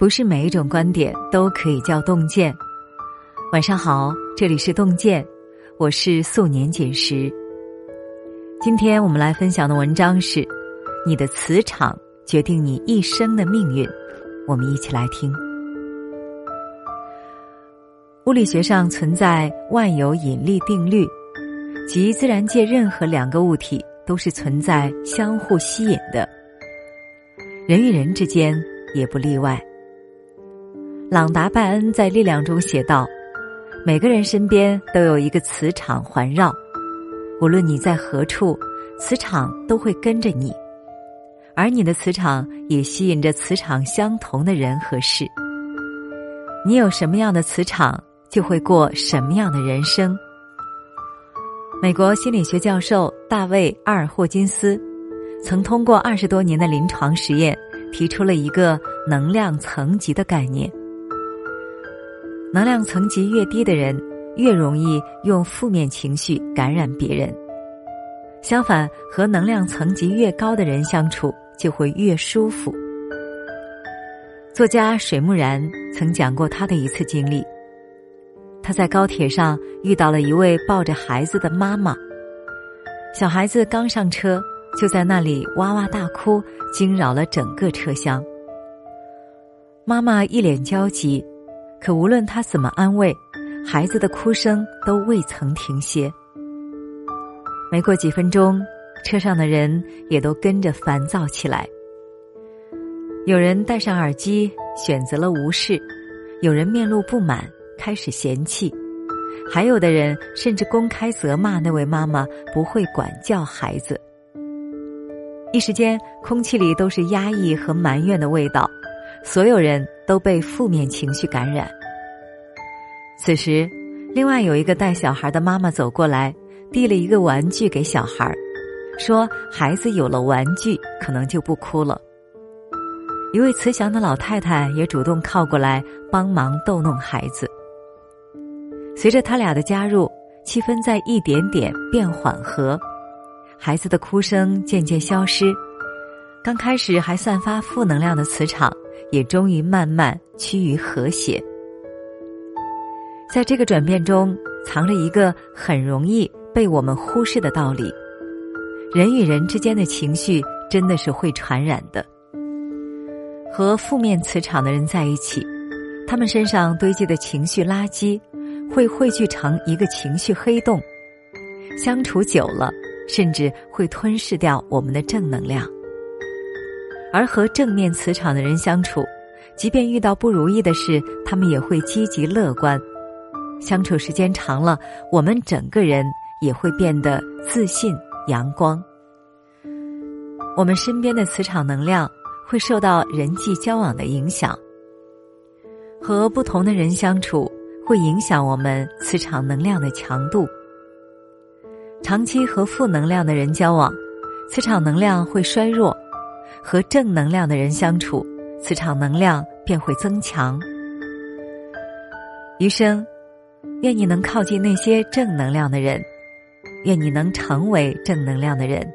不是每一种观点都可以叫洞见。晚上好，这里是洞见，我是素年锦时。今天我们来分享的文章是：你的磁场决定你一生的命运。我们一起来听。物理学上存在万有引力定律，即自然界任何两个物体都是存在相互吸引的，人与人之间也不例外。朗达·拜恩在《力量》中写道：“每个人身边都有一个磁场环绕，无论你在何处，磁场都会跟着你，而你的磁场也吸引着磁场相同的人和事。你有什么样的磁场，就会过什么样的人生。”美国心理学教授大卫·阿尔霍金斯曾通过二十多年的临床实验，提出了一个能量层级的概念。能量层级越低的人，越容易用负面情绪感染别人。相反，和能量层级越高的人相处，就会越舒服。作家水木然曾讲过他的一次经历：他在高铁上遇到了一位抱着孩子的妈妈，小孩子刚上车，就在那里哇哇大哭，惊扰了整个车厢。妈妈一脸焦急。可无论他怎么安慰，孩子的哭声都未曾停歇。没过几分钟，车上的人也都跟着烦躁起来。有人戴上耳机选择了无视，有人面露不满开始嫌弃，还有的人甚至公开责骂那位妈妈不会管教孩子。一时间，空气里都是压抑和埋怨的味道。所有人都被负面情绪感染。此时，另外有一个带小孩的妈妈走过来，递了一个玩具给小孩，说：“孩子有了玩具，可能就不哭了。”一位慈祥的老太太也主动靠过来帮忙逗弄孩子。随着他俩的加入，气氛在一点点变缓和，孩子的哭声渐渐消失。刚开始还散发负能量的磁场。也终于慢慢趋于和谐。在这个转变中，藏着一个很容易被我们忽视的道理：人与人之间的情绪真的是会传染的。和负面磁场的人在一起，他们身上堆积的情绪垃圾会汇聚成一个情绪黑洞，相处久了，甚至会吞噬掉我们的正能量。而和正面磁场的人相处，即便遇到不如意的事，他们也会积极乐观。相处时间长了，我们整个人也会变得自信、阳光。我们身边的磁场能量会受到人际交往的影响，和不同的人相处会影响我们磁场能量的强度。长期和负能量的人交往，磁场能量会衰弱。和正能量的人相处，磁场能量便会增强。余生，愿你能靠近那些正能量的人，愿你能成为正能量的人，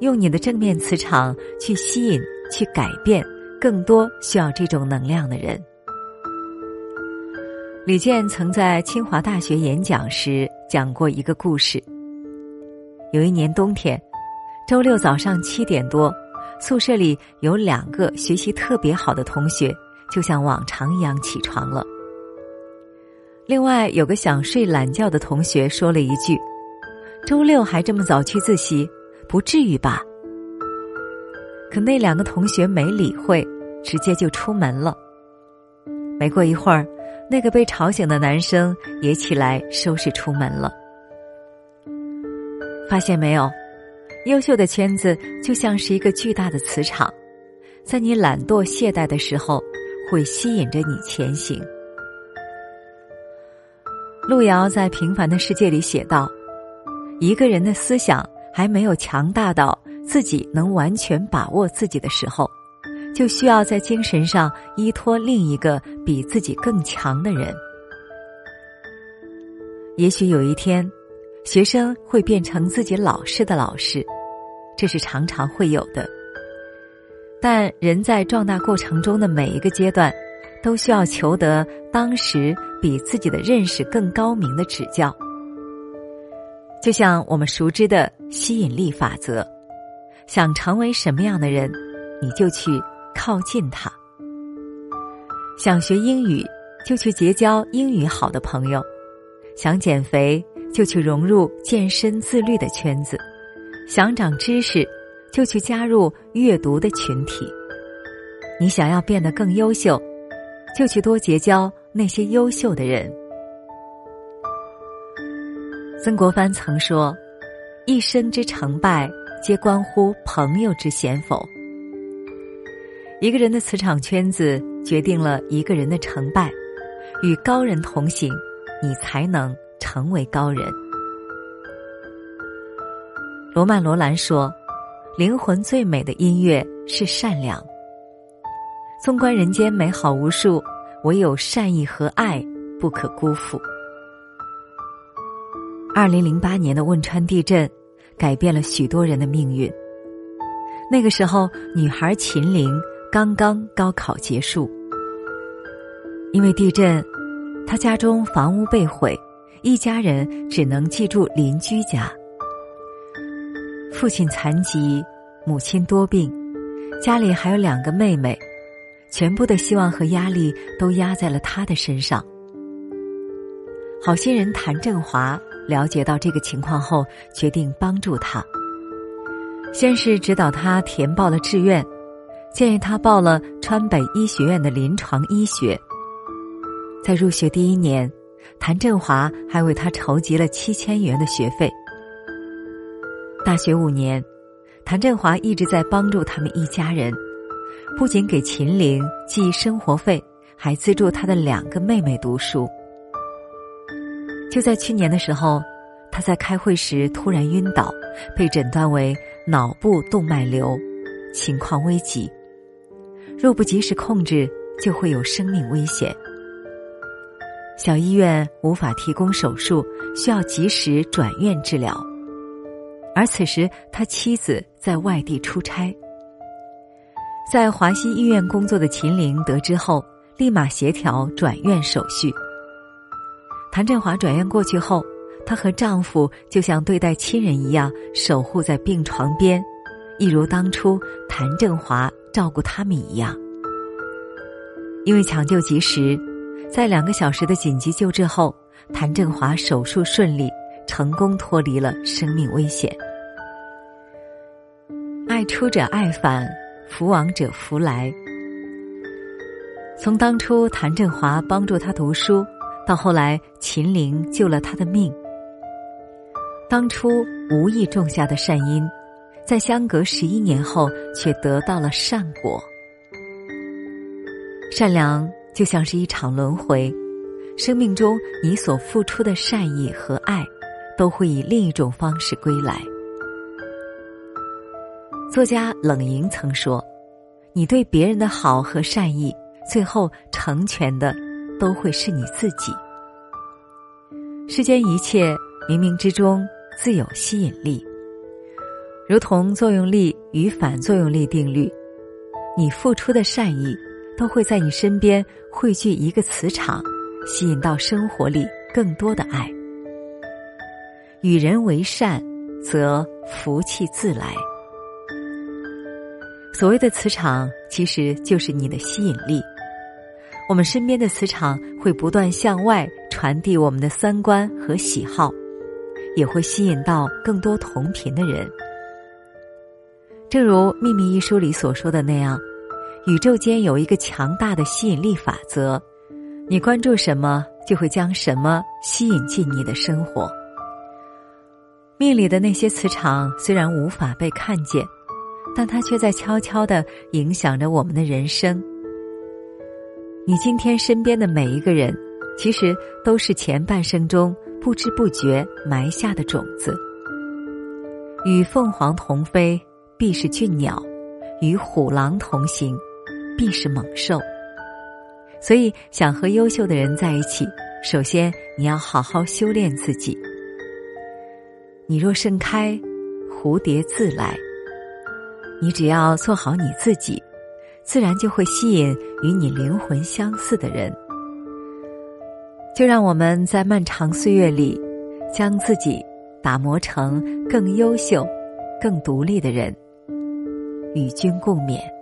用你的正面磁场去吸引、去改变更多需要这种能量的人。李健曾在清华大学演讲时讲过一个故事。有一年冬天，周六早上七点多。宿舍里有两个学习特别好的同学，就像往常一样起床了。另外有个想睡懒觉的同学说了一句：“周六还这么早去自习，不至于吧？”可那两个同学没理会，直接就出门了。没过一会儿，那个被吵醒的男生也起来收拾出门了。发现没有？优秀的圈子就像是一个巨大的磁场，在你懒惰懈怠的时候，会吸引着你前行。路遥在《平凡的世界》里写道：“一个人的思想还没有强大到自己能完全把握自己的时候，就需要在精神上依托另一个比自己更强的人。也许有一天。”学生会变成自己老师的老师，这是常常会有的。但人在壮大过程中的每一个阶段，都需要求得当时比自己的认识更高明的指教。就像我们熟知的吸引力法则，想成为什么样的人，你就去靠近他。想学英语，就去结交英语好的朋友；想减肥，就去融入健身自律的圈子；想长知识，就去加入阅读的群体。你想要变得更优秀，就去多结交那些优秀的人。曾国藩曾说：“一生之成败，皆关乎朋友之贤否。”一个人的磁场圈子决定了一个人的成败，与高人同行，你才能成为高人。罗曼·罗兰说：“灵魂最美的音乐是善良。纵观人间美好无数，唯有善意和爱不可辜负。”二零零八年的汶川地震，改变了许多人的命运。那个时候，女孩秦玲。刚刚高考结束，因为地震，她家中房屋被毁，一家人只能寄住邻居家。父亲残疾，母亲多病，家里还有两个妹妹，全部的希望和压力都压在了他的身上。好心人谭振华了解到这个情况后，决定帮助他。先是指导他填报了志愿。建议他报了川北医学院的临床医学。在入学第一年，谭振华还为他筹集了七千元的学费。大学五年，谭振华一直在帮助他们一家人，不仅给秦玲寄生活费，还资助他的两个妹妹读书。就在去年的时候，他在开会时突然晕倒，被诊断为脑部动脉瘤，情况危急。若不及时控制，就会有生命危险。小医院无法提供手术，需要及时转院治疗。而此时，他妻子在外地出差。在华西医院工作的秦玲得知后，立马协调转院手续。谭振华转院过去后，她和丈夫就像对待亲人一样，守护在病床边，一如当初谭振华。照顾他们一样，因为抢救及时，在两个小时的紧急救治后，谭振华手术顺利，成功脱离了生命危险。爱出者爱返，福往者福来。从当初谭振华帮助他读书，到后来秦岭救了他的命，当初无意种下的善因。在相隔十一年后，却得到了善果。善良就像是一场轮回，生命中你所付出的善意和爱，都会以另一种方式归来。作家冷莹曾说：“你对别人的好和善意，最后成全的都会是你自己。”世间一切冥冥之中自有吸引力。如同作用力与反作用力定律，你付出的善意都会在你身边汇聚一个磁场，吸引到生活里更多的爱。与人为善，则福气自来。所谓的磁场，其实就是你的吸引力。我们身边的磁场会不断向外传递我们的三观和喜好，也会吸引到更多同频的人。正如《秘密》一书里所说的那样，宇宙间有一个强大的吸引力法则，你关注什么，就会将什么吸引进你的生活。命里的那些磁场虽然无法被看见，但它却在悄悄的影响着我们的人生。你今天身边的每一个人，其实都是前半生中不知不觉埋下的种子。与凤凰同飞。必是俊鸟，与虎狼同行，必是猛兽。所以，想和优秀的人在一起，首先你要好好修炼自己。你若盛开，蝴蝶自来。你只要做好你自己，自然就会吸引与你灵魂相似的人。就让我们在漫长岁月里，将自己打磨成更优秀、更独立的人，与君共勉。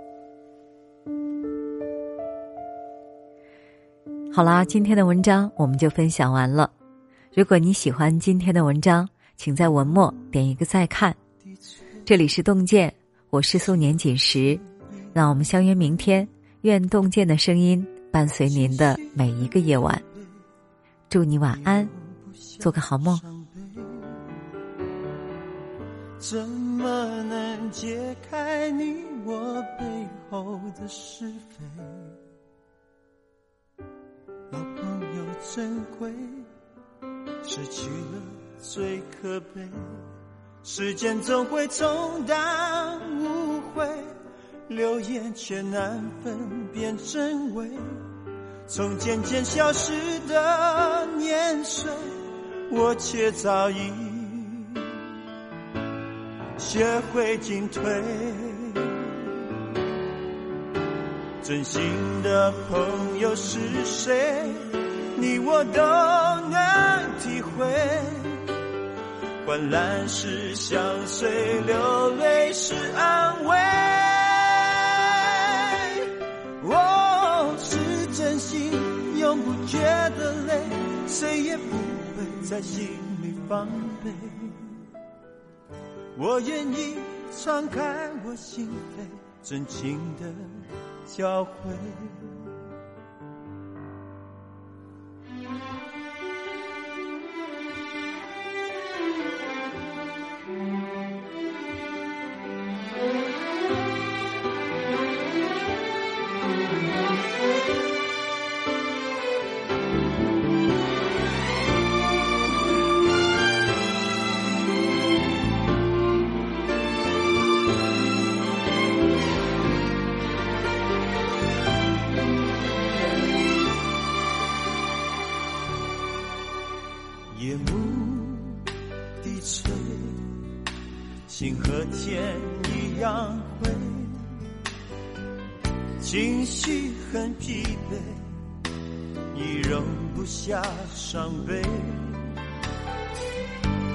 好啦，今天的文章我们就分享完了。如果你喜欢今天的文章，请在文末点一个再看。这里是洞见，我是素年锦时，让我们相约明天。愿洞见的声音伴随您的每一个夜晚。祝你晚安，做个好梦。怎么能解开你我背后的是非？珍贵，失去了最可悲。时间总会冲淡误会，流言却难分辨真伪。从渐渐消失的年岁，我却早已学会进退。真心的朋友是谁？你我都能体会。患难时相随，流泪时安慰。哦，是真心，永不觉得累，谁也不会在心里防备。我愿意敞开我心扉，真情的交汇。心和天一样灰，情绪很疲惫，已容不下伤悲。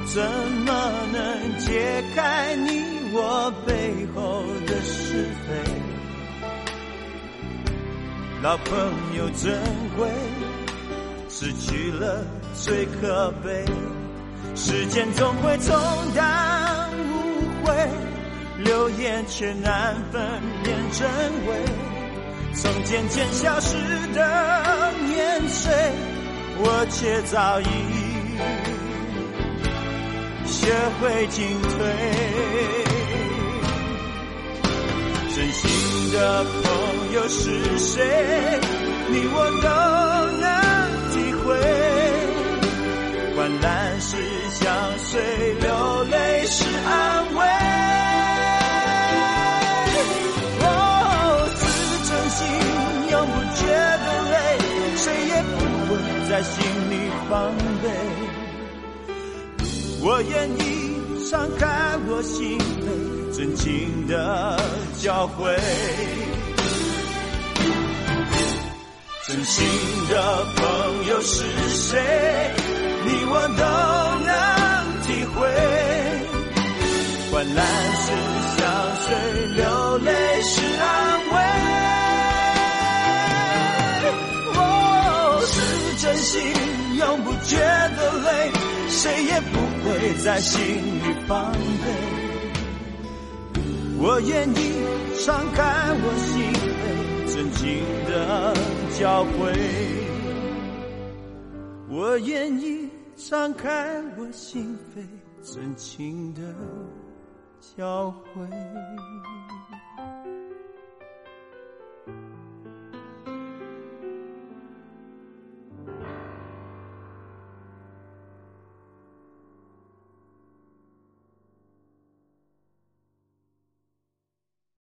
怎么能解开你我背后的是非？老朋友珍贵。失去了最可悲，时间总会冲淡，流言却难分辨真伪。从渐渐消失的年岁，我却早已学会进退。真心的朋友是谁？你我都能体会。患难时相随，我愿意敞开我心扉，真情的交汇。真心的朋友是谁？你我都能体会，患难时相随，流泪时安慰。我是真心，永不觉得累，谁也不会在心里防备。我愿意敞开我心扉，真情的交汇。我愿意。敞开我心扉，真情的交汇。